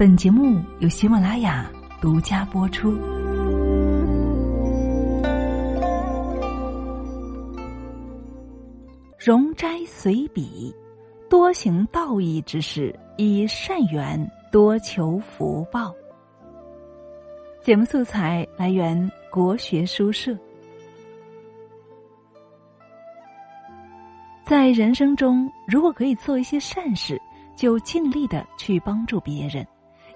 本节目由喜马拉雅独家播出。容斋随笔，多行道义之事，以善缘，多求福报。节目素材来源国学书社。在人生中，如果可以做一些善事，就尽力的去帮助别人，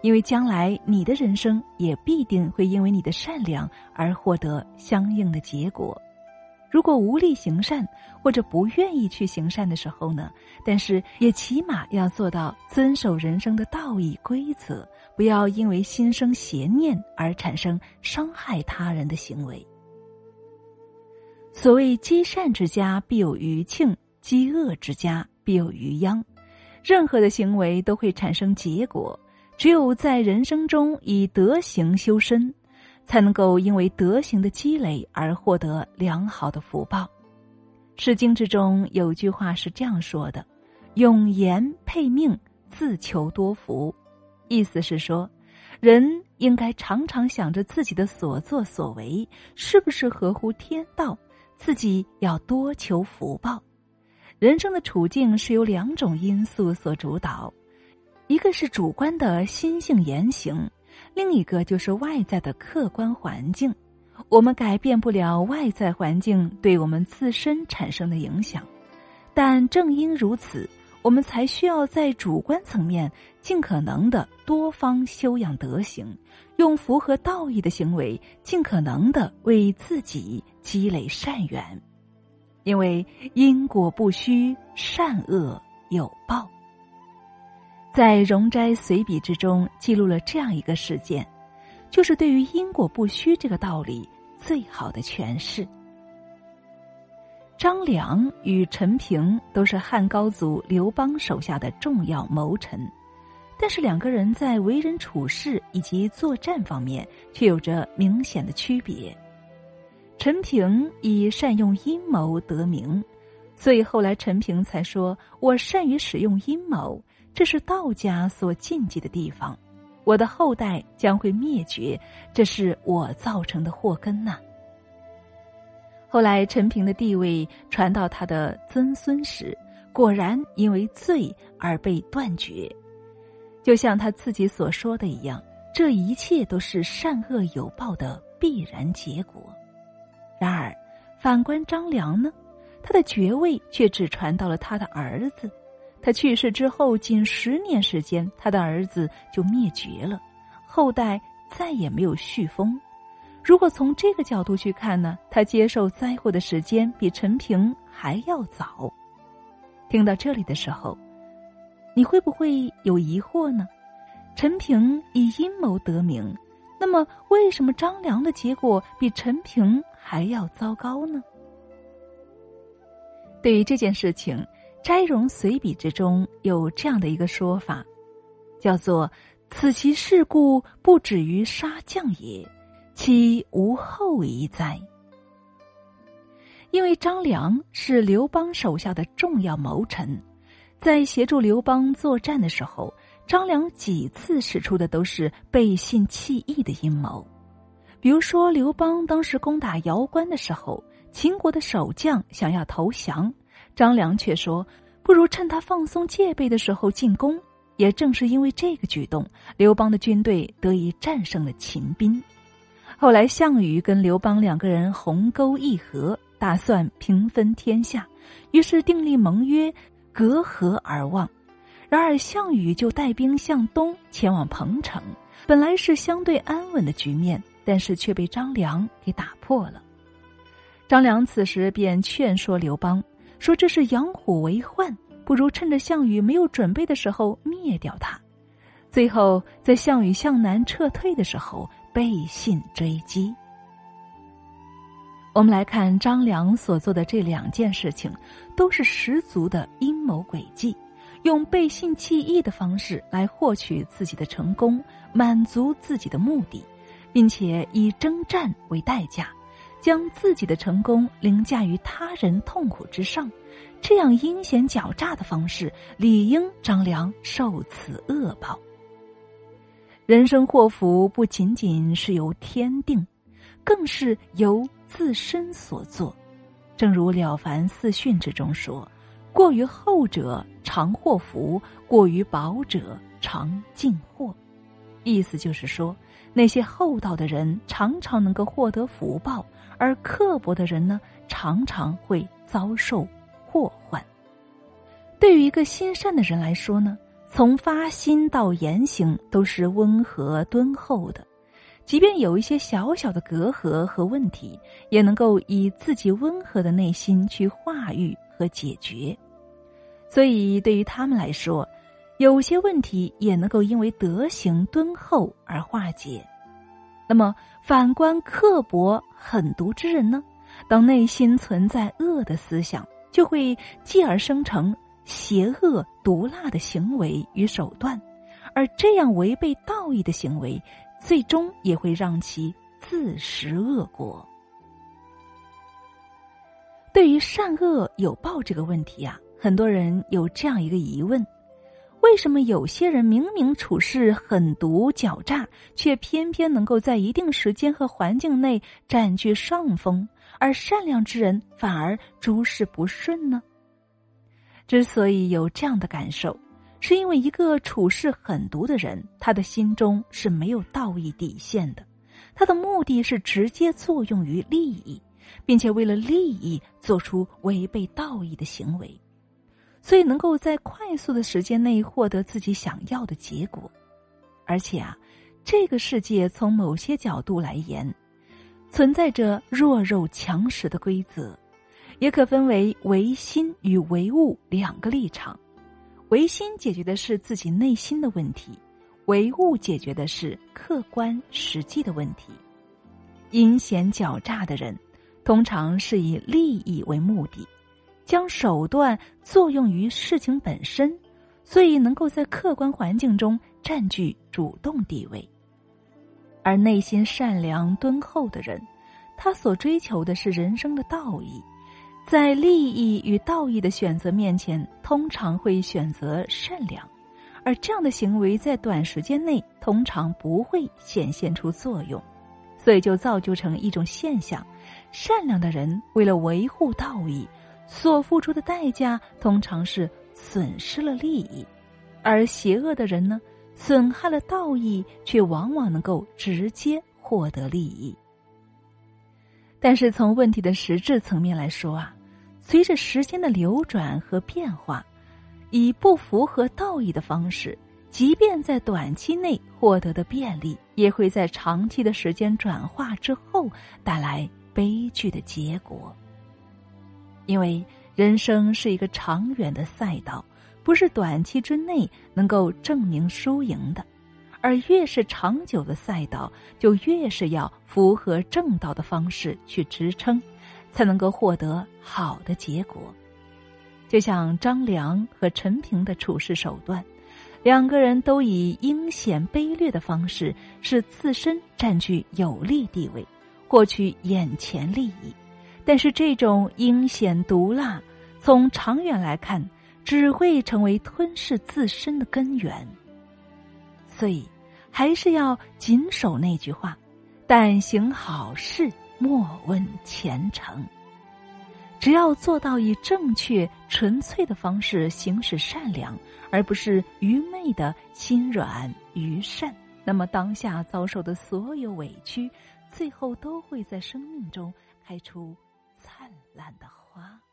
因为将来你的人生也必定会因为你的善良而获得相应的结果。如果无力行善或者不愿意去行善的时候呢？但是也起码要做到遵守人生的道义规则，不要因为心生邪念而产生伤害他人的行为。所谓积善之家必有余庆。积恶之家必有余殃，任何的行为都会产生结果。只有在人生中以德行修身，才能够因为德行的积累而获得良好的福报。《诗经》之中有句话是这样说的：“永言配命，自求多福。”意思是说，人应该常常想着自己的所作所为是不是合乎天道，自己要多求福报。人生的处境是由两种因素所主导，一个是主观的心性言行，另一个就是外在的客观环境。我们改变不了外在环境对我们自身产生的影响，但正因如此，我们才需要在主观层面尽可能的多方修养德行，用符合道义的行为，尽可能的为自己积累善缘。因为因果不虚，善恶有报。在《容斋随笔》之中记录了这样一个事件，就是对于因果不虚这个道理最好的诠释。张良与陈平都是汉高祖刘邦手下的重要谋臣，但是两个人在为人处事以及作战方面却有着明显的区别。陈平以善用阴谋得名，所以后来陈平才说：“我善于使用阴谋，这是道家所禁忌的地方。我的后代将会灭绝，这是我造成的祸根呐。”后来陈平的地位传到他的曾孙时，果然因为罪而被断绝，就像他自己所说的一样，这一切都是善恶有报的必然结果。然而，反观张良呢，他的爵位却只传到了他的儿子。他去世之后，仅十年时间，他的儿子就灭绝了，后代再也没有续封。如果从这个角度去看呢，他接受灾祸的时间比陈平还要早。听到这里的时候，你会不会有疑惑呢？陈平以阴谋得名，那么为什么张良的结果比陈平？还要糟糕呢。对于这件事情，《斋荣随笔》之中有这样的一个说法，叫做“此其事故不止于杀将也，其无后遗哉？”因为张良是刘邦手下的重要谋臣，在协助刘邦作战的时候，张良几次使出的都是背信弃义的阴谋。比如说，刘邦当时攻打瑶关的时候，秦国的守将想要投降，张良却说：“不如趁他放松戒备的时候进攻。”也正是因为这个举动，刘邦的军队得以战胜了秦兵。后来，项羽跟刘邦两个人鸿沟议和，打算平分天下，于是订立盟约，隔河而望。然而，项羽就带兵向东前往彭城，本来是相对安稳的局面。但是却被张良给打破了。张良此时便劝说刘邦说：“这是养虎为患，不如趁着项羽没有准备的时候灭掉他。”最后，在项羽向南撤退的时候，背信追击。我们来看张良所做的这两件事情，都是十足的阴谋诡计，用背信弃义的方式来获取自己的成功，满足自己的目的。并且以征战为代价，将自己的成功凌驾于他人痛苦之上，这样阴险狡诈的方式，理应张良受此恶报。人生祸福不仅仅是由天定，更是由自身所作。正如《了凡四训》之中说：“过于厚者常祸福，过于薄者常尽祸。”意思就是说，那些厚道的人常常能够获得福报，而刻薄的人呢，常常会遭受祸患。对于一个心善的人来说呢，从发心到言行都是温和敦厚的。即便有一些小小的隔阂和问题，也能够以自己温和的内心去化育和解决。所以，对于他们来说，有些问题也能够因为德行敦厚而化解。那么，反观刻薄狠毒之人呢？当内心存在恶的思想，就会继而生成邪恶毒辣的行为与手段，而这样违背道义的行为。最终也会让其自食恶果。对于善恶有报这个问题啊，很多人有这样一个疑问：为什么有些人明明处事狠毒狡诈，却偏偏能够在一定时间和环境内占据上风，而善良之人反而诸事不顺呢？之所以有这样的感受。是因为一个处事狠毒的人，他的心中是没有道义底线的，他的目的是直接作用于利益，并且为了利益做出违背道义的行为，所以能够在快速的时间内获得自己想要的结果。而且啊，这个世界从某些角度来言，存在着弱肉强食的规则，也可分为唯心与唯物两个立场。唯心解决的是自己内心的问题，唯物解决的是客观实际的问题。阴险狡诈的人，通常是以利益为目的，将手段作用于事情本身，所以能够在客观环境中占据主动地位。而内心善良敦厚的人，他所追求的是人生的道义。在利益与道义的选择面前，通常会选择善良，而这样的行为在短时间内通常不会显现出作用，所以就造就成一种现象：善良的人为了维护道义，所付出的代价通常是损失了利益；而邪恶的人呢，损害了道义，却往往能够直接获得利益。但是从问题的实质层面来说啊，随着时间的流转和变化，以不符合道义的方式，即便在短期内获得的便利，也会在长期的时间转化之后带来悲剧的结果。因为人生是一个长远的赛道，不是短期之内能够证明输赢的。而越是长久的赛道，就越是要符合正道的方式去支撑，才能够获得好的结果。就像张良和陈平的处事手段，两个人都以阴险卑劣的方式，使自身占据有利地位，获取眼前利益。但是这种阴险毒辣，从长远来看，只会成为吞噬自身的根源。所以。还是要谨守那句话：“但行好事，莫问前程。”只要做到以正确、纯粹的方式行使善良，而不是愚昧的心软愚善，那么当下遭受的所有委屈，最后都会在生命中开出烂的花。